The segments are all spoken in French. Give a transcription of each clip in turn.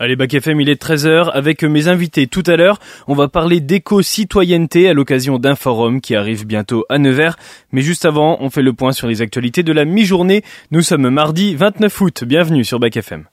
Allez, Bac FM, il est 13h. Avec mes invités tout à l'heure, on va parler d'éco-citoyenneté à l'occasion d'un forum qui arrive bientôt à Nevers. Mais juste avant, on fait le point sur les actualités de la mi-journée. Nous sommes mardi 29 août. Bienvenue sur Bac FM.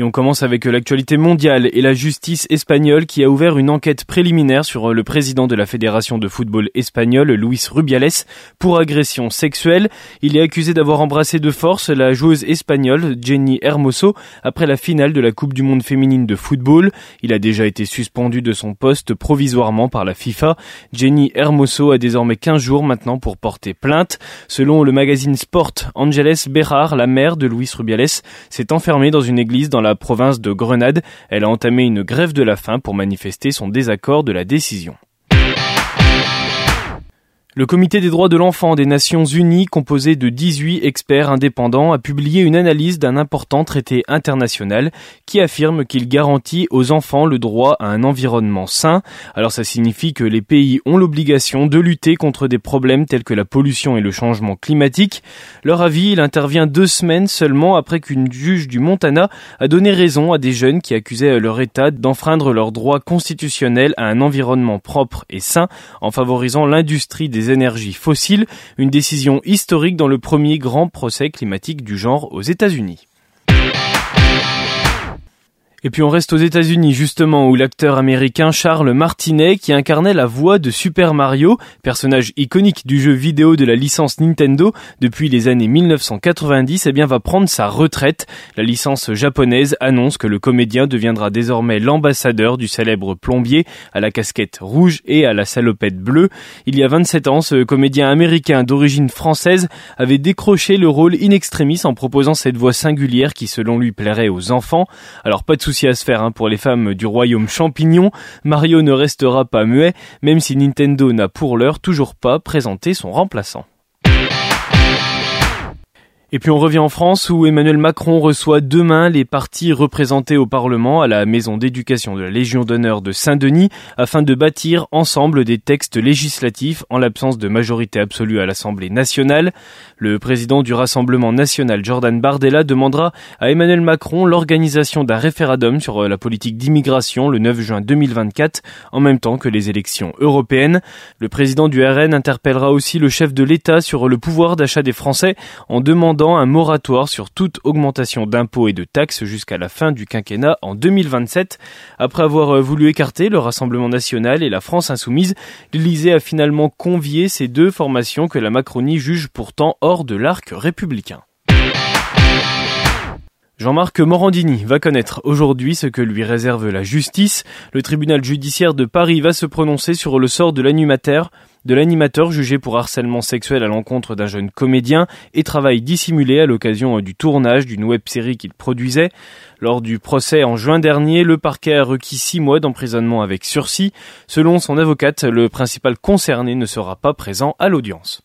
Et on commence avec l'actualité mondiale et la justice espagnole qui a ouvert une enquête préliminaire sur le président de la Fédération de football espagnole, Luis Rubiales, pour agression sexuelle. Il est accusé d'avoir embrassé de force la joueuse espagnole Jenny Hermoso après la finale de la Coupe du monde féminine de football. Il a déjà été suspendu de son poste provisoirement par la FIFA. Jenny Hermoso a désormais 15 jours maintenant pour porter plainte. Selon le magazine Sport, Angeles Berrar, la mère de Luis Rubiales, s'est enfermée dans une église dans la province de Grenade. Elle a entamé une grève de la faim pour manifester son désaccord de la décision. Le Comité des droits de l'enfant des Nations Unies, composé de 18 experts indépendants, a publié une analyse d'un important traité international qui affirme qu'il garantit aux enfants le droit à un environnement sain. Alors ça signifie que les pays ont l'obligation de lutter contre des problèmes tels que la pollution et le changement climatique. Leur avis, il intervient deux semaines seulement après qu'une juge du Montana a donné raison à des jeunes qui accusaient leur État d'enfreindre leur droit constitutionnel à un environnement propre et sain en favorisant l'industrie des énergies fossiles, une décision historique dans le premier grand procès climatique du genre aux États-Unis. Et puis on reste aux États-Unis justement où l'acteur américain Charles Martinet qui incarnait la voix de Super Mario, personnage iconique du jeu vidéo de la licence Nintendo depuis les années 1990, eh bien va prendre sa retraite. La licence japonaise annonce que le comédien deviendra désormais l'ambassadeur du célèbre plombier à la casquette rouge et à la salopette bleue. Il y a 27 ans, ce comédien américain d'origine française avait décroché le rôle in extremis en proposant cette voix singulière qui selon lui plairait aux enfants. Alors pas de à se faire hein, pour les femmes du royaume champignon. Mario ne restera pas muet, même si Nintendo n'a pour l'heure toujours pas présenté son remplaçant. Et puis on revient en France où Emmanuel Macron reçoit demain les partis représentés au Parlement à la maison d'éducation de la Légion d'honneur de Saint-Denis afin de bâtir ensemble des textes législatifs en l'absence de majorité absolue à l'Assemblée nationale. Le président du Rassemblement national Jordan Bardella demandera à Emmanuel Macron l'organisation d'un référendum sur la politique d'immigration le 9 juin 2024 en même temps que les élections européennes. Le président du RN interpellera aussi le chef de l'État sur le pouvoir d'achat des Français en demandant un moratoire sur toute augmentation d'impôts et de taxes jusqu'à la fin du quinquennat en 2027. Après avoir euh, voulu écarter le Rassemblement national et la France insoumise, l'Élysée a finalement convié ces deux formations que la Macronie juge pourtant hors de l'arc républicain. Jean-Marc Morandini va connaître aujourd'hui ce que lui réserve la justice. Le tribunal judiciaire de Paris va se prononcer sur le sort de l'animateur de l'animateur jugé pour harcèlement sexuel à l'encontre d'un jeune comédien et travail dissimulé à l'occasion du tournage d'une web-série qu'il produisait. Lors du procès en juin dernier, le parquet a requis six mois d'emprisonnement avec sursis. Selon son avocate, le principal concerné ne sera pas présent à l'audience.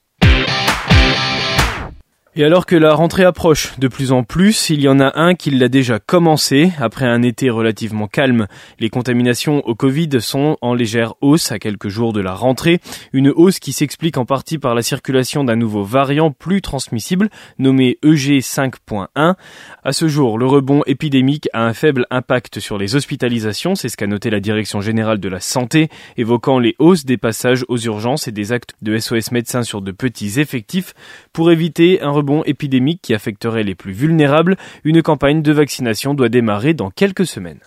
Et alors que la rentrée approche de plus en plus, il y en a un qui l'a déjà commencé. Après un été relativement calme, les contaminations au Covid sont en légère hausse à quelques jours de la rentrée. Une hausse qui s'explique en partie par la circulation d'un nouveau variant plus transmissible nommé EG5.1. À ce jour, le rebond épidémique a un faible impact sur les hospitalisations, c'est ce qu'a noté la Direction générale de la santé, évoquant les hausses des passages aux urgences et des actes de SOS médecins sur de petits effectifs pour éviter un rebond épidémique qui affecterait les plus vulnérables. Une campagne de vaccination doit démarrer dans quelques semaines.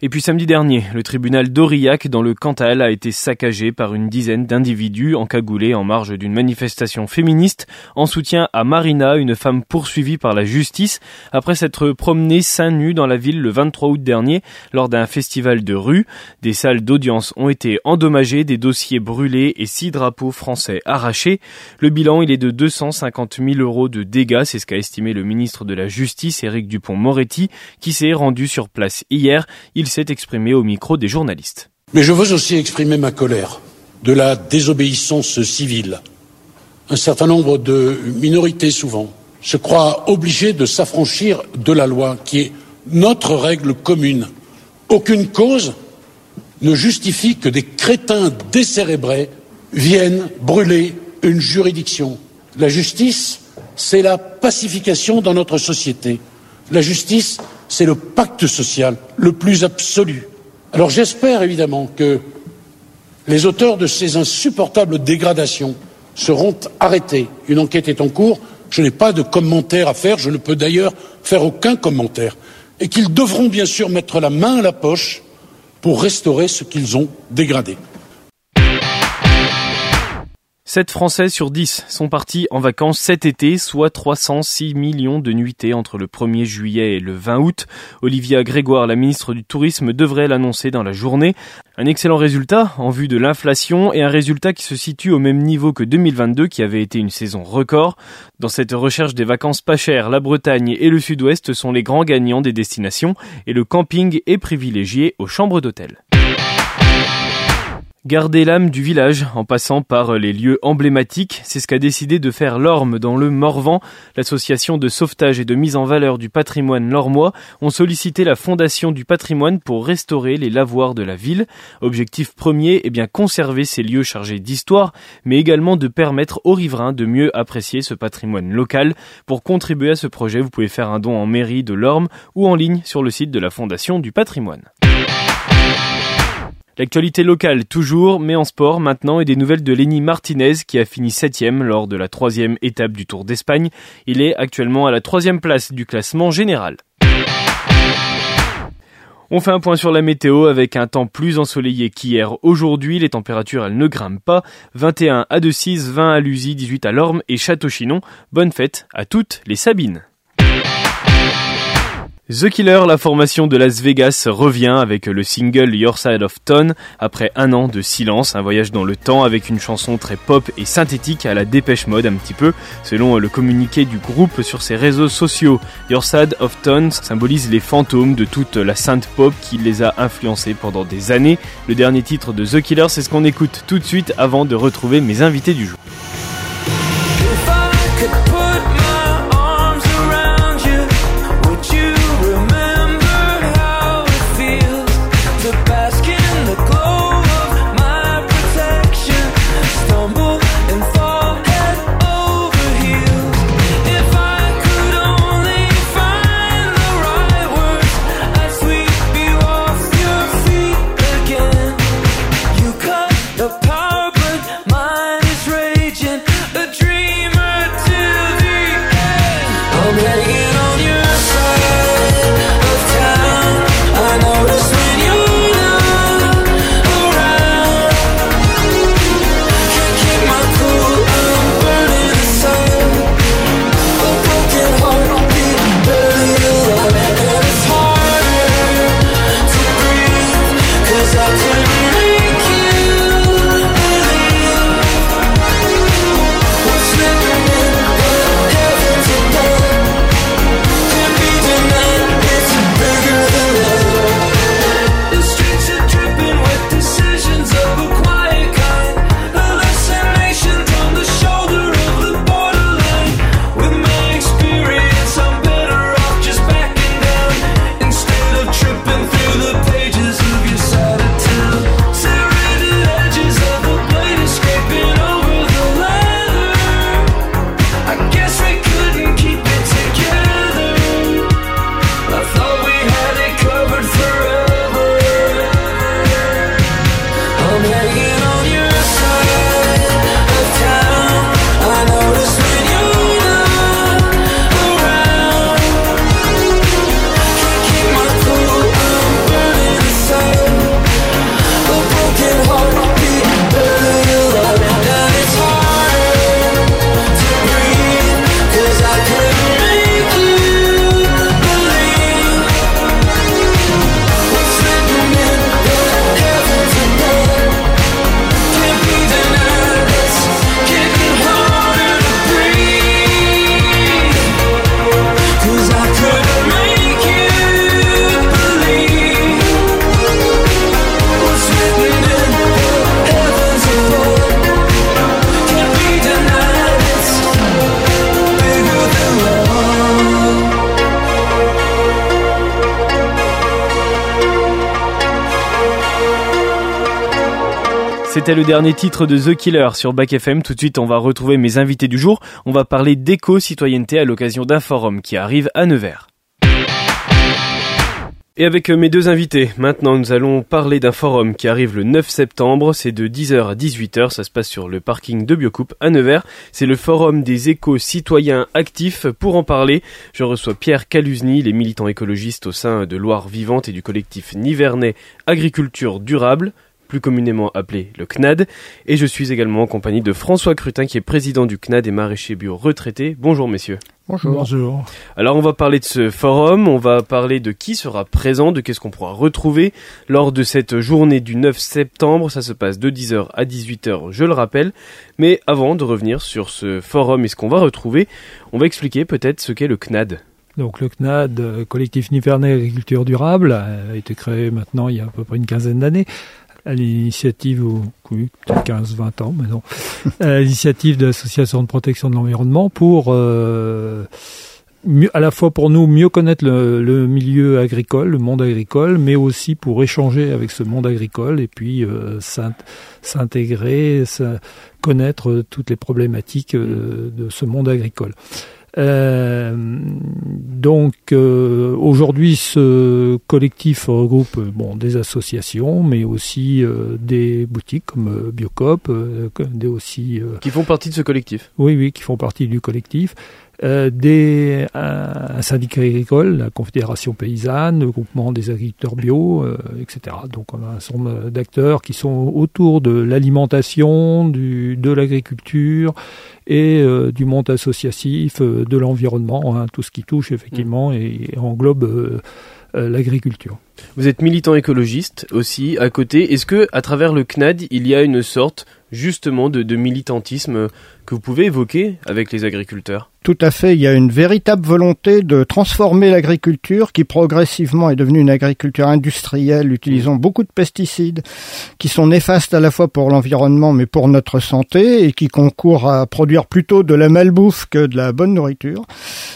Et puis samedi dernier, le tribunal d'Aurillac dans le Cantal a été saccagé par une dizaine d'individus encagoulés en marge d'une manifestation féministe en soutien à Marina, une femme poursuivie par la justice après s'être promenée seins nus dans la ville le 23 août dernier lors d'un festival de rue. Des salles d'audience ont été endommagées, des dossiers brûlés et six drapeaux français arrachés. Le bilan, il est de 250 000 euros de dégâts, c'est ce qu'a estimé le ministre de la Justice, Éric Dupont-Moretti, qui s'est rendu sur place hier. S'est exprimé au micro des journalistes. Mais je veux aussi exprimer ma colère de la désobéissance civile. Un certain nombre de minorités, souvent, se croient obligées de s'affranchir de la loi, qui est notre règle commune. Aucune cause ne justifie que des crétins décérébrés viennent brûler une juridiction. La justice, c'est la pacification dans notre société. La justice, c'est le pacte social le plus absolu. Alors j'espère évidemment que les auteurs de ces insupportables dégradations seront arrêtés. Une enquête est en cours. Je n'ai pas de commentaire à faire. Je ne peux d'ailleurs faire aucun commentaire. Et qu'ils devront bien sûr mettre la main à la poche pour restaurer ce qu'ils ont dégradé. 7 Français sur 10 sont partis en vacances cet été, soit 306 millions de nuitées entre le 1er juillet et le 20 août. Olivia Grégoire, la ministre du Tourisme, devrait l'annoncer dans la journée. Un excellent résultat en vue de l'inflation et un résultat qui se situe au même niveau que 2022 qui avait été une saison record. Dans cette recherche des vacances pas chères, la Bretagne et le Sud-Ouest sont les grands gagnants des destinations et le camping est privilégié aux chambres d'hôtel. Garder l'âme du village en passant par les lieux emblématiques, c'est ce qu'a décidé de faire l'Orme dans le Morvan. L'association de sauvetage et de mise en valeur du patrimoine lormois ont sollicité la Fondation du patrimoine pour restaurer les lavoirs de la ville. Objectif premier est bien conserver ces lieux chargés d'histoire, mais également de permettre aux riverains de mieux apprécier ce patrimoine local. Pour contribuer à ce projet, vous pouvez faire un don en mairie de l'Orme ou en ligne sur le site de la Fondation du patrimoine. L'actualité locale toujours, mais en sport maintenant, et des nouvelles de Lenny Martinez qui a fini septième lors de la troisième étape du Tour d'Espagne. Il est actuellement à la troisième place du classement général. On fait un point sur la météo avec un temps plus ensoleillé qu'hier. Aujourd'hui, les températures elles ne grimpent pas. 21 à De 20 à Lusy, 18 à Lorme et Château-Chinon. Bonne fête à toutes les Sabines. The Killer, la formation de Las Vegas, revient avec le single Your Side of Tone après un an de silence, un voyage dans le temps avec une chanson très pop et synthétique à la dépêche mode un petit peu, selon le communiqué du groupe sur ses réseaux sociaux. Your Side of Tone symbolise les fantômes de toute la sainte pop qui les a influencés pendant des années. Le dernier titre de The Killer, c'est ce qu'on écoute tout de suite avant de retrouver mes invités du jour. C'était le dernier titre de The Killer sur Back FM. Tout de suite, on va retrouver mes invités du jour. On va parler d'éco-citoyenneté à l'occasion d'un forum qui arrive à Nevers. Et avec mes deux invités, maintenant nous allons parler d'un forum qui arrive le 9 septembre, c'est de 10h à 18h, ça se passe sur le parking de Biocoupe à Nevers, c'est le forum des éco-citoyens actifs. Pour en parler, je reçois Pierre Caluzny, les militants écologistes au sein de Loire Vivante et du collectif Nivernais Agriculture Durable plus communément appelé le CNAD, et je suis également en compagnie de François Crutin qui est président du CNAD et maraîcher bio retraité. Bonjour messieurs. Bonjour. Bonjour. Alors on va parler de ce forum, on va parler de qui sera présent, de qu'est-ce qu'on pourra retrouver lors de cette journée du 9 septembre. Ça se passe de 10h à 18h, je le rappelle. Mais avant de revenir sur ce forum et ce qu'on va retrouver, on va expliquer peut-être ce qu'est le CNAD. Donc le CNAD, euh, collectif Nivernais Agriculture Durable, a été créé maintenant il y a à peu près une quinzaine d'années à l'initiative, oui, 15-20 ans l'initiative de l'Association de protection de l'environnement pour euh, à la fois pour nous mieux connaître le, milieu agricole, le monde agricole, mais aussi pour échanger avec ce monde agricole et puis euh, s'intégrer, connaître toutes les problématiques euh, de ce monde agricole. Donc euh, aujourd'hui, ce collectif regroupe bon des associations, mais aussi euh, des boutiques comme Biocop, des aussi qui font partie de ce collectif. Oui, oui, qui font partie du collectif. Euh, des, un, syndicat agricole, la Confédération paysanne, le groupement des agriculteurs bio, euh, etc. Donc on a un certain nombre d'acteurs qui sont autour de l'alimentation, de l'agriculture et euh, du monde associatif, de l'environnement, hein, tout ce qui touche effectivement et, englobe l'agriculture. Vous êtes militant écologiste aussi à côté. Est-ce que à travers le CNAD, il y a une sorte justement de, de militantisme que vous pouvez évoquer avec les agriculteurs? Tout à fait. Il y a une véritable volonté de transformer l'agriculture qui progressivement est devenue une agriculture industrielle utilisant beaucoup de pesticides qui sont néfastes à la fois pour l'environnement mais pour notre santé et qui concourent à produire plutôt de la malbouffe que de la bonne nourriture.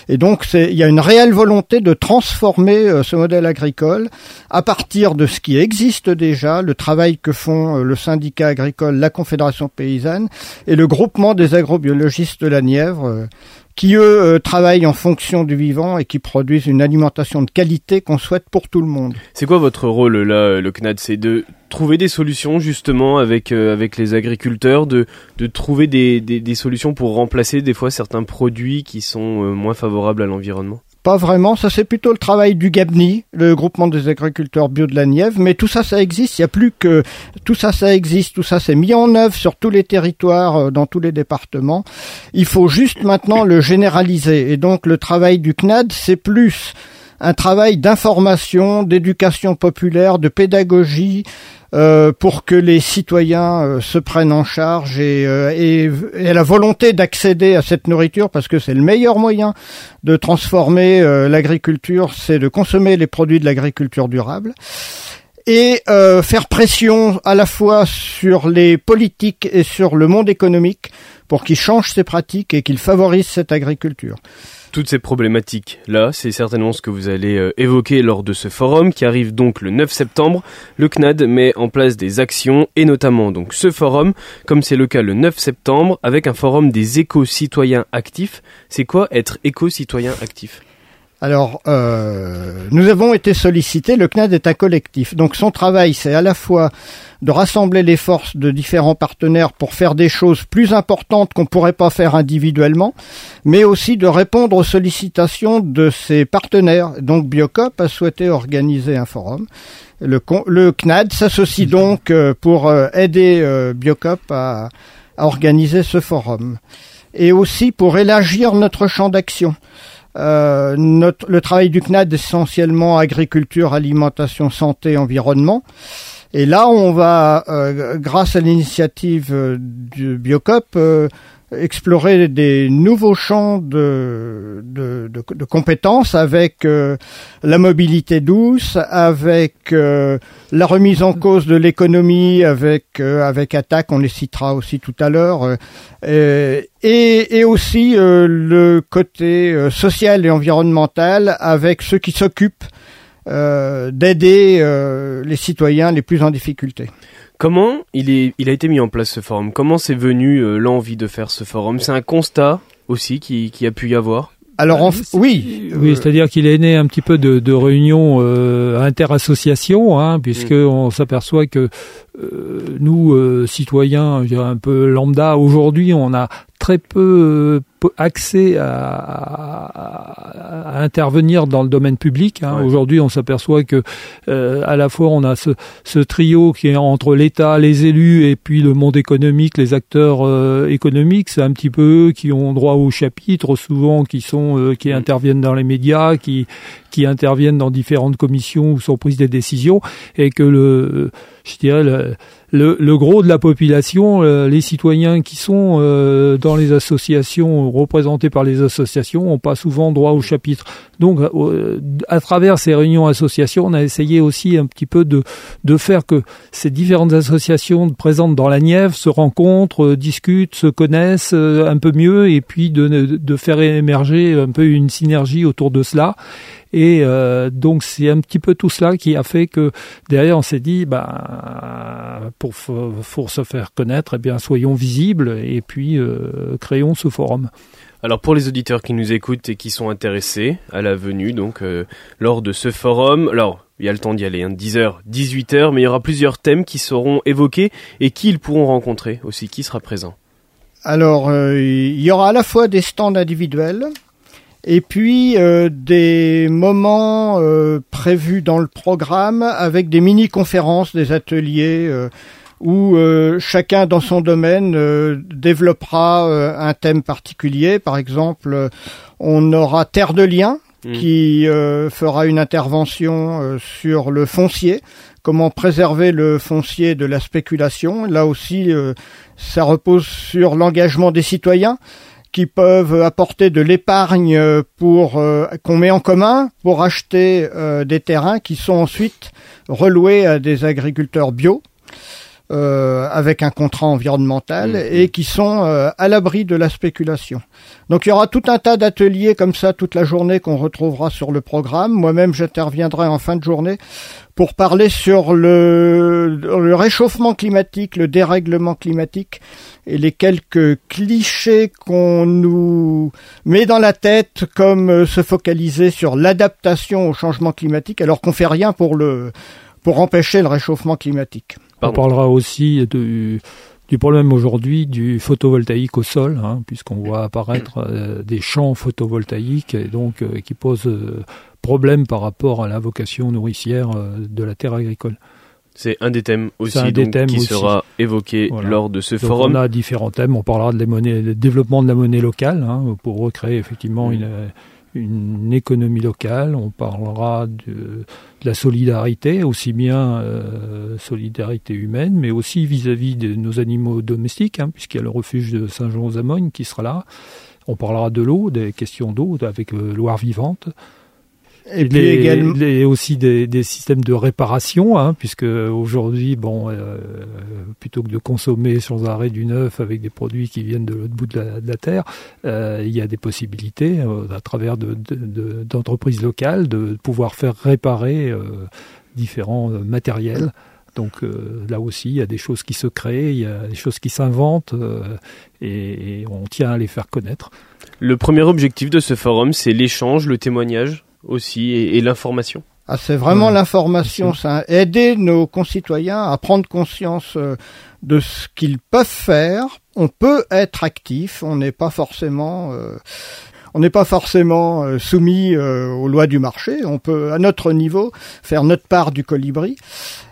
Et donc il y a une réelle volonté de transformer euh, ce modèle agricole à partir de ce qui existe déjà, le travail que font euh, le syndicat agricole, la Confédération paysanne et le groupement des agrobiologistes de la Nièvre euh, qui eux euh, travaillent en fonction du vivant et qui produisent une alimentation de qualité qu'on souhaite pour tout le monde. C'est quoi votre rôle là, le CNAD? C'est de trouver des solutions justement avec euh, avec les agriculteurs, de de trouver des, des, des, solutions pour remplacer des fois certains produits qui sont euh, moins favorables à l'environnement? Pas vraiment, ça c'est plutôt le travail du GABNI, le groupement des agriculteurs bio de la Nièvre, mais tout ça ça existe, il n'y a plus que tout ça ça existe, tout ça c'est mis en œuvre sur tous les territoires, euh, dans tous les départements. Il faut juste maintenant le généraliser et donc le travail du CNAD c'est plus un travail d'information, d'éducation populaire, de pédagogie, euh, pour que les citoyens euh, se prennent en charge et, euh, et, et la volonté d'accéder à cette nourriture parce que c'est le meilleur moyen de transformer l'agriculture, c'est de consommer les produits de l'agriculture durable et faire pression à la fois sur les politiques et sur le monde économique pour qu'ils changent ces pratiques et qu'ils favorisent cette agriculture toutes ces problématiques-là, c'est certainement ce que vous allez euh, évoquer lors de ce forum qui arrive donc le 9 septembre. Le CNAD met en place des actions et notamment donc ce forum, comme c'est le cas le 9 septembre, avec un forum des éco-citoyens actifs. C'est quoi être éco-citoyen actif? Alors, euh, nous avons été sollicités, le CNAD est un collectif, donc son travail c'est à la fois de rassembler les forces de différents partenaires pour faire des choses plus importantes qu'on ne pourrait pas faire individuellement, mais aussi de répondre aux sollicitations de ses partenaires. Donc Biocop a souhaité organiser un forum. Le, le CNAD s'associe donc euh, pour euh, aider Biocop à, à organiser ce forum et aussi pour élargir notre champ d'action. Euh, notre, le travail du CNAD essentiellement agriculture, alimentation, santé, environnement. Et là, on va, euh, grâce à l'initiative euh, du Biocop, euh, explorer des nouveaux champs de, de, compétences avec euh, la mobilité douce, avec euh, la remise en cause de l'économie, avec euh, avec Attaque, on les citera aussi tout à l'heure, et, et aussi le côté social et environnemental avec ceux qui s'occupent d'aider les citoyens les plus en difficulté. Comment il, est, il a été mis en place ce forum? Comment c'est venu l'envie de faire ce forum? C'est un constat aussi qui, qui a pu y avoir? Alors oui, oui, c'est-à-dire qu'il est né un petit peu de, de réunions euh, interassociations, hein, puisque mm. on s'aperçoit que euh, nous, euh, citoyens, un peu lambda, aujourd'hui, on a très peu euh, accès à, à, à, intervenir dans le domaine public. Hein. Aujourd'hui, on s'aperçoit que euh, à la fois on a ce, ce, trio qui est entre l'État, les élus et puis le monde économique, les acteurs euh, économiques. C'est un petit peu eux qui ont droit au chapitre, souvent qui sont euh, qui mm. interviennent dans les médias, qui qui interviennent dans différentes commissions où sont prises des décisions, et que le je dirais le le, le, gros de la population, euh, les citoyens qui sont euh, dans les associations, représentés par les associations, n'ont pas souvent droit au chapitre. Donc, euh, à travers ces réunions associations, on a essayé aussi un petit peu de, de faire que ces différentes associations présentes dans la Nièvre se rencontrent, discutent, se connaissent un peu mieux, et puis de, de faire émerger un peu une synergie autour de cela. Et euh, donc c'est un petit peu tout cela qui a fait que derrière on s'est dit, bah, pour, pour se faire connaître, eh bien soyons visibles et puis euh, créons ce forum. Alors pour les auditeurs qui nous écoutent et qui sont intéressés à la venue, donc euh, lors de ce forum, alors il y a le temps d'y aller, hein, 10h, 18h, mais il y aura plusieurs thèmes qui seront évoqués et qui ils pourront rencontrer aussi, qui sera présent Alors il y aura à la fois des stands individuels, et puis euh, des moments euh, prévus dans le programme avec des mini-conférences, des ateliers euh, où chacun dans son domaine développera un thème particulier. Par exemple, on aura Terre de Liens mmh. qui fera une intervention sur le foncier, comment préserver le foncier de la spéculation. Là aussi, ça repose sur l'engagement des citoyens qui peuvent apporter de l'épargne pour euh, qu'on met en commun pour acheter euh, des terrains qui sont ensuite reloués à des agriculteurs bio. Euh, avec un contrat environnemental mmh. et qui sont à l'abri de la spéculation. Donc il y aura tout un tas d'ateliers comme ça toute la journée qu'on retrouvera sur le programme. Moi-même j'interviendrai en fin de journée pour parler sur le, le réchauffement climatique, le dérèglement climatique et les quelques clichés qu'on nous met dans la tête comme euh, se focaliser sur l'adaptation au changement climatique alors qu'on fait rien pour le pour empêcher le réchauffement climatique. On parlera aussi de, du problème aujourd'hui du photovoltaïque au sol, hein, puisqu'on voit apparaître euh, des champs photovoltaïques et donc euh, qui posent problème par rapport à la vocation nourricière de la terre agricole. C'est un des thèmes aussi qui sera évoqué lors de ce forum. On a différents thèmes. On parlera de la monnaie, le développement de la monnaie locale hein, pour recréer effectivement mm. une, une, économie locale. On parlera de, la solidarité, aussi bien euh, solidarité humaine, mais aussi vis-à-vis de nos animaux domestiques, hein, puisqu'il y a le refuge de Saint-Jean-aux-Amognes qui sera là. On parlera de l'eau, des questions d'eau avec euh, Loire vivante. Et puis également les, aussi des, des, systèmes de réparation, hein, puisque aujourd'hui, bon, euh, plutôt que de consommer sans arrêt du neuf avec des produits qui viennent de l'autre bout de la, de la terre, euh, il y a des possibilités euh, à travers d'entreprises de, de, locales de pouvoir faire réparer euh, différents matériels. Donc là aussi, il y a des choses qui se créent, il y a des choses qui s'inventent et, et on tient à les faire connaître. Le premier objectif de ce forum, c'est l'échange, le témoignage aussi et, l'information ah, c'est vraiment l'information, ça. Aider nos concitoyens à prendre conscience euh, de ce qu'ils peuvent faire. On peut être actif, on n'est pas forcément, euh, on n'est pas forcément euh, soumis aux lois du marché. On peut, à notre niveau, faire notre part du colibri.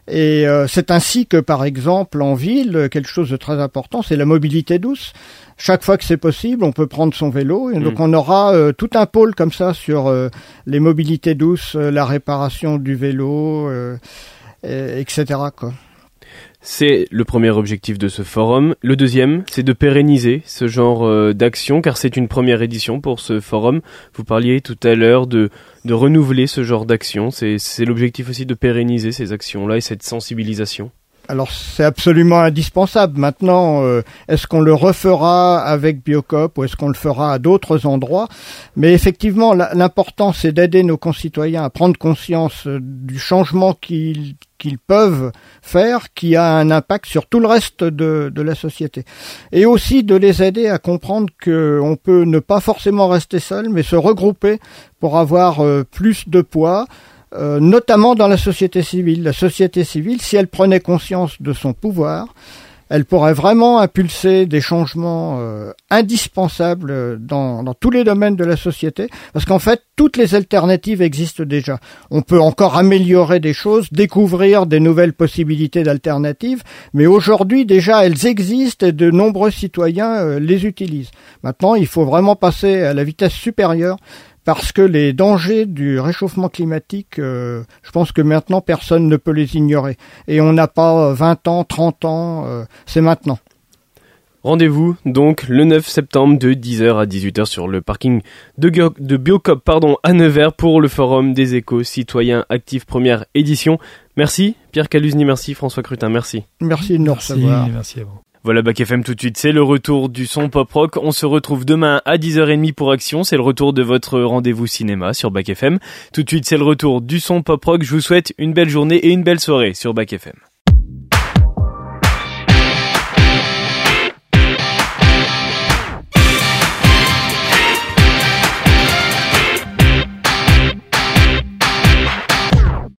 Et c'est ainsi que, par exemple, en ville, quelque chose de très important, c'est la mobilité douce chaque fois que c'est possible, on peut prendre son vélo. Et donc mm. on aura euh, tout un pôle comme ça sur euh, les mobilités douces, euh, la réparation du vélo, etc. Quoi. C'est le premier objectif de ce forum. Le deuxième, c'est de pérenniser ce genre d'action, car c'est une première édition pour ce forum. Vous parliez tout à l'heure de, de renouveler ce genre d'action. C'est l'objectif aussi de pérenniser ces actions-là et cette sensibilisation. Alors c'est absolument indispensable. Maintenant, euh, est-ce qu'on le refera avec Biocop ou est-ce qu'on le fera à d'autres endroits? Mais effectivement, l'important c'est d'aider nos concitoyens à prendre conscience euh, du changement qu'ils peuvent faire, qui a un impact sur tout le reste de, de la société. Et aussi de les aider à comprendre qu'on peut ne pas forcément rester seul, mais se regrouper pour avoir euh, plus de poids, euh, notamment dans la société civile. La société civile, si elle prenait conscience de son pouvoir, elle pourrait vraiment impulser des changements euh, indispensables dans, dans, tous les domaines de la société, parce qu'en fait, toutes les alternatives existent déjà. On peut encore améliorer des choses, découvrir des nouvelles possibilités d'alternatives, mais aujourd'hui déjà elles existent et de nombreux citoyens euh, les utilisent. Maintenant, il faut vraiment passer à la vitesse supérieure parce que les dangers du réchauffement climatique, euh, je pense que maintenant personne ne peut les ignorer. Et on n'a pas 20 ans, 30 ans, euh, c'est maintenant. Rendez-vous donc le 9 septembre de 10h à 18h sur le parking de, de Biocop pardon, à Nevers pour le forum des échos citoyens actifs première édition. Merci Pierre Caluzny, merci François Crutin, merci. Merci de nous recevoir. Merci à vous. Voilà Bac FM tout de suite, c'est le retour du son pop rock. On se retrouve demain à 10h30 pour Action, c'est le retour de votre rendez-vous cinéma sur Bac FM. Tout de suite, c'est le retour du son pop rock. Je vous souhaite une belle journée et une belle soirée sur Bac FM.